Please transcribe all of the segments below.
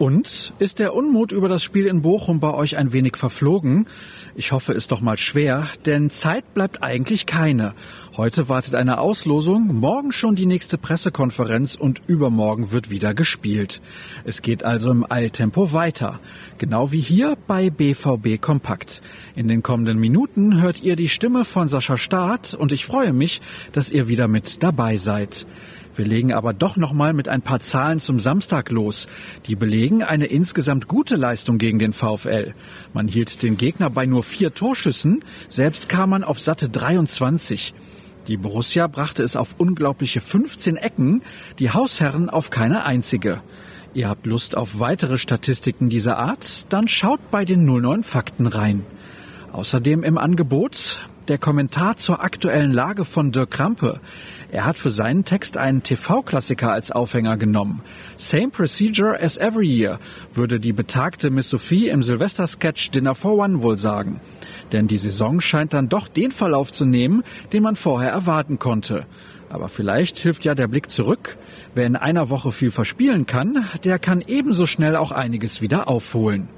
Und ist der Unmut über das Spiel in Bochum bei euch ein wenig verflogen? Ich hoffe es doch mal schwer, denn Zeit bleibt eigentlich keine. Heute wartet eine Auslosung, morgen schon die nächste Pressekonferenz und übermorgen wird wieder gespielt. Es geht also im Eiltempo weiter. Genau wie hier bei BVB Kompakt. In den kommenden Minuten hört ihr die Stimme von Sascha Staat und ich freue mich, dass ihr wieder mit dabei seid. Wir legen aber doch noch mal mit ein paar Zahlen zum Samstag los. Die belegen eine insgesamt gute Leistung gegen den VfL. Man hielt den Gegner bei nur vier Torschüssen, selbst kam man auf satte 23. Die Borussia brachte es auf unglaubliche 15 Ecken, die Hausherren auf keine einzige. Ihr habt Lust auf weitere Statistiken dieser Art? Dann schaut bei den 09 Fakten rein. Außerdem im Angebot der Kommentar zur aktuellen Lage von Dirk Krampe. Er hat für seinen Text einen TV-Klassiker als Aufhänger genommen. Same procedure as every year, würde die betagte Miss Sophie im Silvester-Sketch Dinner for One wohl sagen. Denn die Saison scheint dann doch den Verlauf zu nehmen, den man vorher erwarten konnte. Aber vielleicht hilft ja der Blick zurück. Wer in einer Woche viel verspielen kann, der kann ebenso schnell auch einiges wieder aufholen.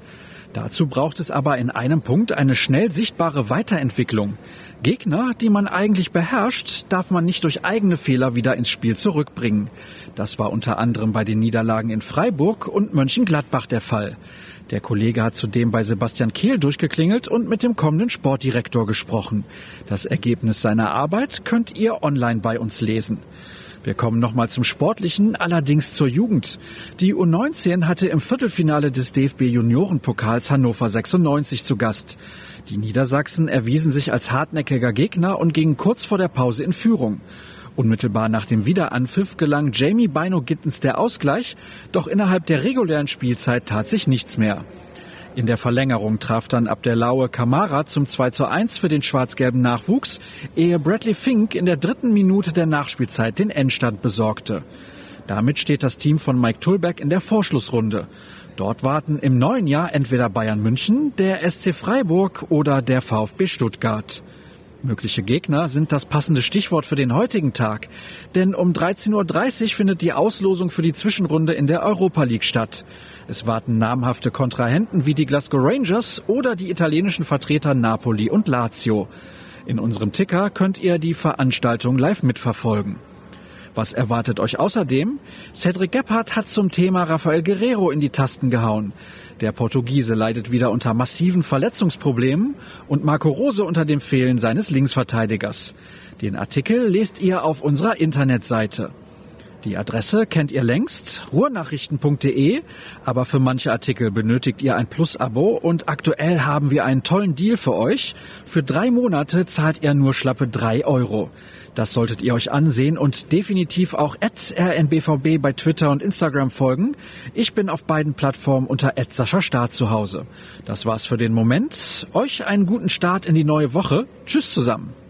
Dazu braucht es aber in einem Punkt eine schnell sichtbare Weiterentwicklung. Gegner, die man eigentlich beherrscht, darf man nicht durch eigene Fehler wieder ins Spiel zurückbringen. Das war unter anderem bei den Niederlagen in Freiburg und Mönchengladbach der Fall. Der Kollege hat zudem bei Sebastian Kehl durchgeklingelt und mit dem kommenden Sportdirektor gesprochen. Das Ergebnis seiner Arbeit könnt ihr online bei uns lesen. Wir kommen nochmal zum Sportlichen, allerdings zur Jugend. Die U19 hatte im Viertelfinale des DFB Juniorenpokals Hannover 96 zu Gast. Die Niedersachsen erwiesen sich als hartnäckiger Gegner und gingen kurz vor der Pause in Führung. Unmittelbar nach dem Wiederanpfiff gelang Jamie Bino Gittens der Ausgleich, doch innerhalb der regulären Spielzeit tat sich nichts mehr. In der Verlängerung traf dann Abdelaue Kamara zum 2 zu 1 für den schwarz-gelben Nachwuchs, ehe Bradley Fink in der dritten Minute der Nachspielzeit den Endstand besorgte. Damit steht das Team von Mike Tulbeck in der Vorschlussrunde. Dort warten im neuen Jahr entweder Bayern München, der SC Freiburg oder der VfB Stuttgart. Mögliche Gegner sind das passende Stichwort für den heutigen Tag. Denn um 13.30 Uhr findet die Auslosung für die Zwischenrunde in der Europa League statt. Es warten namhafte Kontrahenten wie die Glasgow Rangers oder die italienischen Vertreter Napoli und Lazio. In unserem Ticker könnt ihr die Veranstaltung live mitverfolgen. Was erwartet euch außerdem? Cedric Gebhardt hat zum Thema Rafael Guerrero in die Tasten gehauen. Der Portugiese leidet wieder unter massiven Verletzungsproblemen und Marco Rose unter dem Fehlen seines Linksverteidigers. Den Artikel lest ihr auf unserer Internetseite. Die Adresse kennt ihr längst, ruhrnachrichten.de, aber für manche Artikel benötigt ihr ein Plus-Abo und aktuell haben wir einen tollen Deal für euch. Für drei Monate zahlt ihr nur schlappe drei Euro. Das solltet ihr euch ansehen und definitiv auch rnbvb bei Twitter und Instagram folgen. Ich bin auf beiden Plattformen unter Start zu Hause. Das war's für den Moment. Euch einen guten Start in die neue Woche. Tschüss zusammen.